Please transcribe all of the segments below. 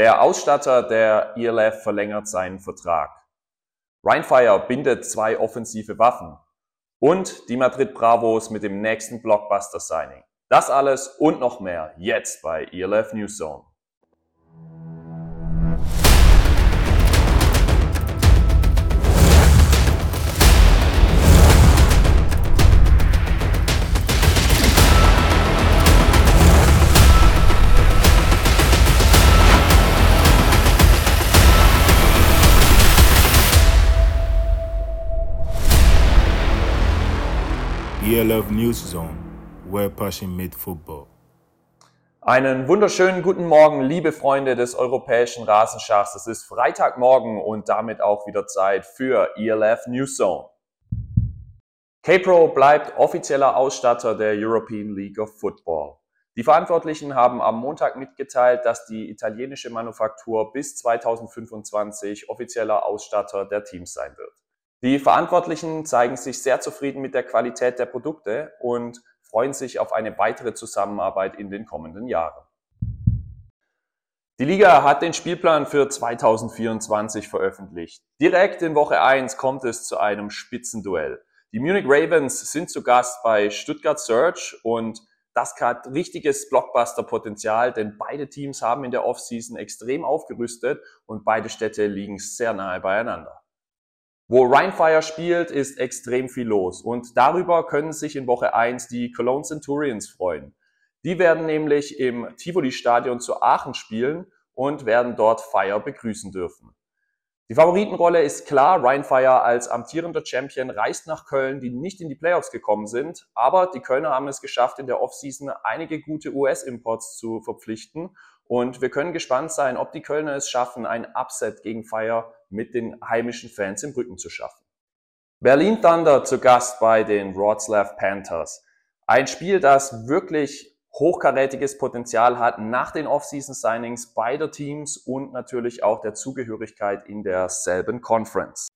Der Ausstatter der ELF verlängert seinen Vertrag. Rheinfire bindet zwei offensive Waffen. Und die Madrid Bravos mit dem nächsten Blockbuster-Signing. Das alles und noch mehr jetzt bei ELF News ELF News Zone, where passion meets football. Einen wunderschönen guten Morgen, liebe Freunde des europäischen Rasenschachs. Es ist Freitagmorgen und damit auch wieder Zeit für ELF News Zone. K-Pro bleibt offizieller Ausstatter der European League of Football. Die Verantwortlichen haben am Montag mitgeteilt, dass die italienische Manufaktur bis 2025 offizieller Ausstatter der Teams sein wird. Die Verantwortlichen zeigen sich sehr zufrieden mit der Qualität der Produkte und freuen sich auf eine weitere Zusammenarbeit in den kommenden Jahren. Die Liga hat den Spielplan für 2024 veröffentlicht. Direkt in Woche 1 kommt es zu einem Spitzenduell. Die Munich Ravens sind zu Gast bei Stuttgart Search und das hat richtiges Blockbuster-Potenzial, denn beide Teams haben in der Offseason extrem aufgerüstet und beide Städte liegen sehr nahe beieinander. Wo Rheinfire spielt, ist extrem viel los und darüber können sich in Woche 1 die Cologne Centurions freuen. Die werden nämlich im Tivoli-Stadion zu Aachen spielen und werden dort Fire begrüßen dürfen. Die Favoritenrolle ist klar, Rheinfire als amtierender Champion reist nach Köln, die nicht in die Playoffs gekommen sind, aber die Kölner haben es geschafft, in der Offseason einige gute US-Imports zu verpflichten und wir können gespannt sein, ob die Kölner es schaffen, ein Upset gegen Fire mit den heimischen Fans im Rücken zu schaffen. Berlin Thunder zu Gast bei den Wroclaw Panthers. Ein Spiel, das wirklich hochkarätiges Potenzial hat nach den Off-Season-Signings beider Teams und natürlich auch der Zugehörigkeit in derselben Conference.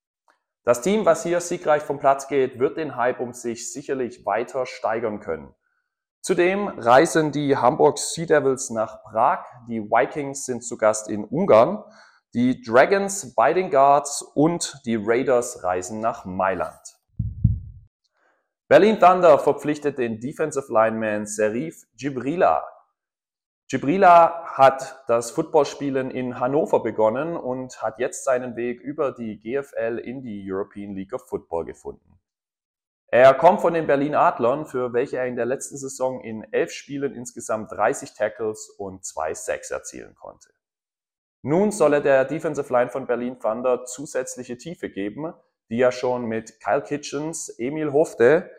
Das Team, was hier siegreich vom Platz geht, wird den Hype um sich sicherlich weiter steigern können. Zudem reisen die Hamburg Sea Devils nach Prag, die Vikings sind zu Gast in Ungarn, die Dragons bei den Guards und die Raiders reisen nach Mailand. Berlin Thunder verpflichtet den Defensive Lineman Serif Gibrila. Gibrila hat das Footballspielen in Hannover begonnen und hat jetzt seinen Weg über die GFL in die European League of Football gefunden. Er kommt von den Berlin Adlern, für welche er in der letzten Saison in elf Spielen insgesamt 30 Tackles und zwei Sacks erzielen konnte. Nun soll er der Defensive Line von Berlin Thunder zusätzliche Tiefe geben, die ja schon mit Kyle Kitchens, Emil Hofte,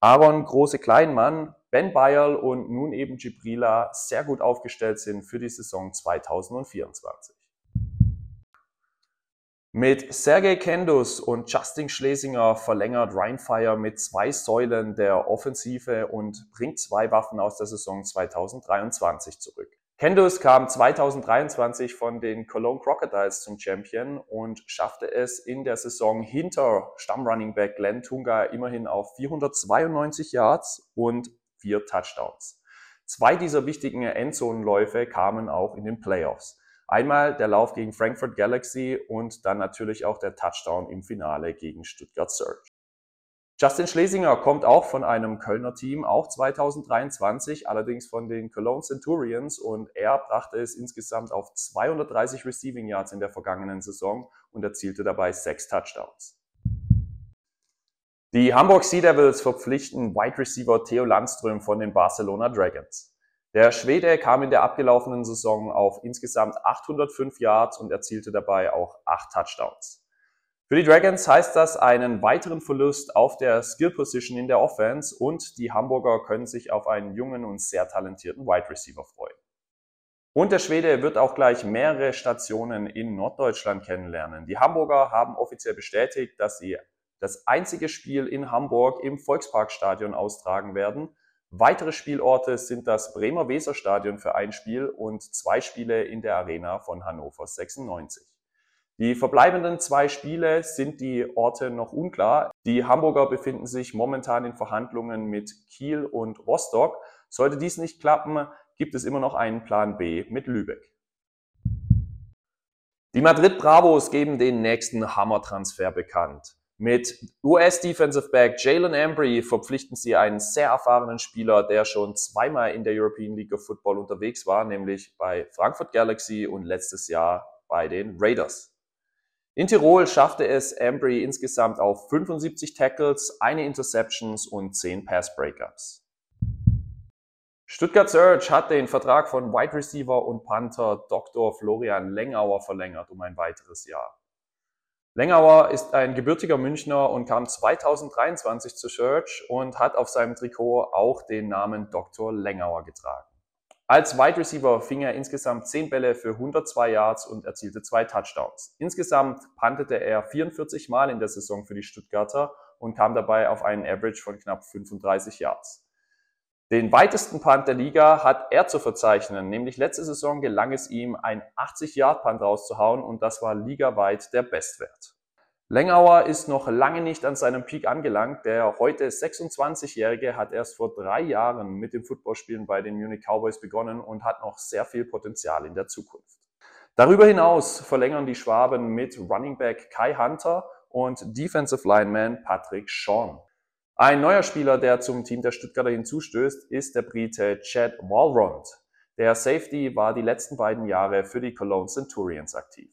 Aaron Große-Kleinmann, Ben Bayerl und nun eben Gibrila sehr gut aufgestellt sind für die Saison 2024. Mit Sergei Kendus und Justin Schlesinger verlängert Rheinfire mit zwei Säulen der Offensive und bringt zwei Waffen aus der Saison 2023 zurück. Kendus kam 2023 von den Cologne Crocodiles zum Champion und schaffte es in der Saison hinter Stammrunningback Glenn Tunga immerhin auf 492 Yards und vier Touchdowns. Zwei dieser wichtigen Endzonenläufe kamen auch in den Playoffs. Einmal der Lauf gegen Frankfurt Galaxy und dann natürlich auch der Touchdown im Finale gegen Stuttgart Surge. Justin Schlesinger kommt auch von einem Kölner Team, auch 2023, allerdings von den Cologne Centurions und er brachte es insgesamt auf 230 Receiving Yards in der vergangenen Saison und erzielte dabei sechs Touchdowns. Die Hamburg Sea Devils verpflichten Wide Receiver Theo Landström von den Barcelona Dragons. Der Schwede kam in der abgelaufenen Saison auf insgesamt 805 Yards und erzielte dabei auch acht Touchdowns. Für die Dragons heißt das einen weiteren Verlust auf der Skill Position in der Offense und die Hamburger können sich auf einen jungen und sehr talentierten Wide Receiver freuen. Und der Schwede wird auch gleich mehrere Stationen in Norddeutschland kennenlernen. Die Hamburger haben offiziell bestätigt, dass sie das einzige Spiel in Hamburg im Volksparkstadion austragen werden Weitere Spielorte sind das Bremer Weserstadion für ein Spiel und zwei Spiele in der Arena von Hannover 96. Die verbleibenden zwei Spiele sind die Orte noch unklar. Die Hamburger befinden sich momentan in Verhandlungen mit Kiel und Rostock. Sollte dies nicht klappen, gibt es immer noch einen Plan B mit Lübeck. Die Madrid Bravos geben den nächsten Hammer-Transfer bekannt. Mit US-Defensive Back Jalen Ambry verpflichten sie einen sehr erfahrenen Spieler, der schon zweimal in der European League of Football unterwegs war, nämlich bei Frankfurt Galaxy und letztes Jahr bei den Raiders. In Tirol schaffte es Ambry insgesamt auf 75 Tackles, eine Interceptions und 10 Pass Breakups. Stuttgart Surge hat den Vertrag von Wide Receiver und Panther Dr. Florian Lengauer verlängert um ein weiteres Jahr. Lengauer ist ein gebürtiger Münchner und kam 2023 zu Surge und hat auf seinem Trikot auch den Namen Dr. Lengauer getragen. Als Wide Receiver fing er insgesamt 10 Bälle für 102 Yards und erzielte zwei Touchdowns. Insgesamt pantete er 44 Mal in der Saison für die Stuttgarter und kam dabei auf einen Average von knapp 35 Yards. Den weitesten Punt der Liga hat er zu verzeichnen, nämlich letzte Saison gelang es ihm, ein 80-Yard-Punt rauszuhauen und das war ligaweit der Bestwert. Lengauer ist noch lange nicht an seinem Peak angelangt. Der heute 26-Jährige hat erst vor drei Jahren mit dem Footballspielen bei den Munich Cowboys begonnen und hat noch sehr viel Potenzial in der Zukunft. Darüber hinaus verlängern die Schwaben mit Running Back Kai Hunter und Defensive Lineman Patrick Sean. Ein neuer Spieler, der zum Team der Stuttgarter hinzustößt, ist der Brite Chad Walrond. Der Safety war die letzten beiden Jahre für die Cologne Centurions aktiv.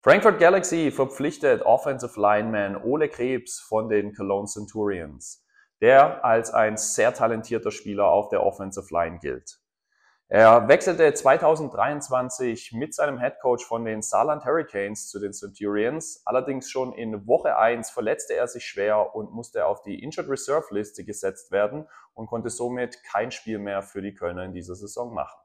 Frankfurt Galaxy verpflichtet Offensive Lineman Ole Krebs von den Cologne Centurions, der als ein sehr talentierter Spieler auf der Offensive Line gilt. Er wechselte 2023 mit seinem Headcoach von den Saarland Hurricanes zu den Centurions. Allerdings schon in Woche 1 verletzte er sich schwer und musste auf die Injured Reserve Liste gesetzt werden und konnte somit kein Spiel mehr für die Kölner in dieser Saison machen.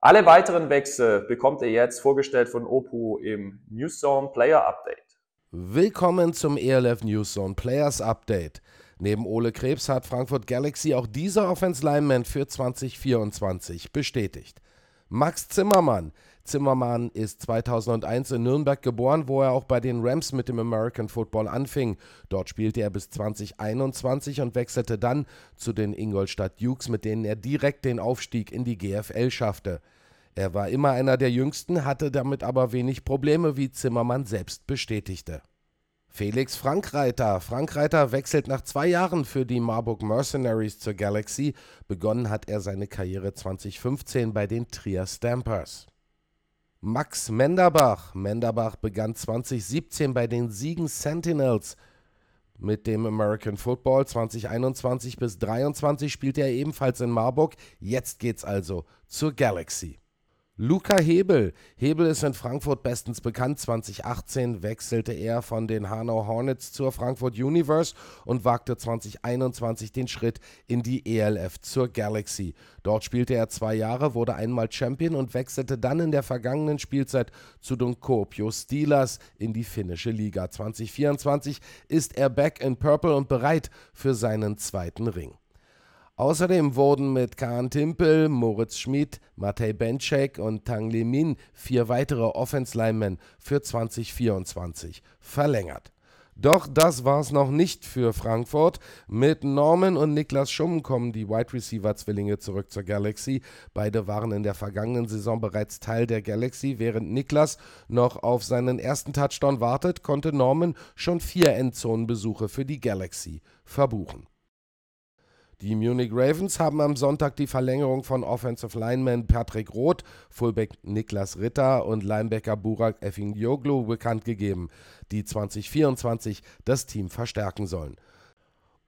Alle weiteren Wechsel bekommt ihr jetzt vorgestellt von Opu im Newszone Player Update. Willkommen zum ELF Newszone Players Update. Neben Ole Krebs hat Frankfurt Galaxy auch dieser Offense Lineman für 2024 bestätigt. Max Zimmermann. Zimmermann ist 2001 in Nürnberg geboren, wo er auch bei den Rams mit dem American Football anfing. Dort spielte er bis 2021 und wechselte dann zu den Ingolstadt Dukes, mit denen er direkt den Aufstieg in die GFL schaffte. Er war immer einer der Jüngsten, hatte damit aber wenig Probleme, wie Zimmermann selbst bestätigte. Felix Frankreiter. Frankreiter wechselt nach zwei Jahren für die Marburg Mercenaries zur Galaxy. Begonnen hat er seine Karriere 2015 bei den Trier Stampers. Max Menderbach. Menderbach begann 2017 bei den Siegen Sentinels. Mit dem American Football 2021 bis 2023 spielte er ebenfalls in Marburg. Jetzt geht's also zur Galaxy. Luca Hebel. Hebel ist in Frankfurt bestens bekannt. 2018 wechselte er von den Hanau Hornets zur Frankfurt Universe und wagte 2021 den Schritt in die ELF zur Galaxy. Dort spielte er zwei Jahre, wurde einmal Champion und wechselte dann in der vergangenen Spielzeit zu den Kuopio Steelers in die finnische Liga. 2024 ist er back in Purple und bereit für seinen zweiten Ring. Außerdem wurden mit Kahn Timpel, Moritz Schmid, Matej Benczek und Tang Lemin vier weitere Offense-Linemen für 2024 verlängert. Doch das war's noch nicht für Frankfurt. Mit Norman und Niklas Schumm kommen die Wide Receiver Zwillinge zurück zur Galaxy. Beide waren in der vergangenen Saison bereits Teil der Galaxy. Während Niklas noch auf seinen ersten Touchdown wartet, konnte Norman schon vier Endzonenbesuche für die Galaxy verbuchen. Die Munich Ravens haben am Sonntag die Verlängerung von Offensive Lineman Patrick Roth, Fullback Niklas Ritter und Linebacker Burak Effindioglu bekannt gegeben, die 2024 das Team verstärken sollen.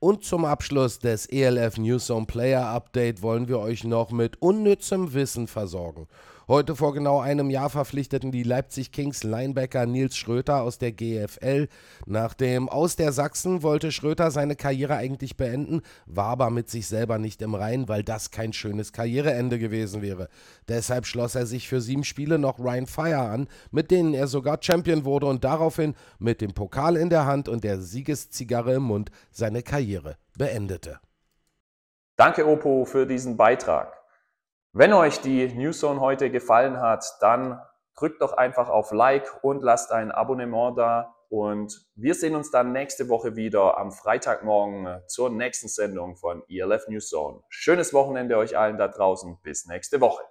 Und zum Abschluss des ELF Newzone Player Update wollen wir euch noch mit unnützem Wissen versorgen. Heute vor genau einem Jahr verpflichteten die Leipzig Kings Linebacker Nils Schröter aus der GFL. Nach dem Aus der Sachsen wollte Schröter seine Karriere eigentlich beenden, war aber mit sich selber nicht im Reinen, weil das kein schönes Karriereende gewesen wäre. Deshalb schloss er sich für sieben Spiele noch Ryan Fire an, mit denen er sogar Champion wurde und daraufhin mit dem Pokal in der Hand und der Siegeszigarre im Mund seine Karriere beendete. Danke, Opo, für diesen Beitrag. Wenn euch die Newszone heute gefallen hat, dann drückt doch einfach auf Like und lasst ein Abonnement da. Und wir sehen uns dann nächste Woche wieder am Freitagmorgen zur nächsten Sendung von ELF Newszone. Schönes Wochenende euch allen da draußen. Bis nächste Woche.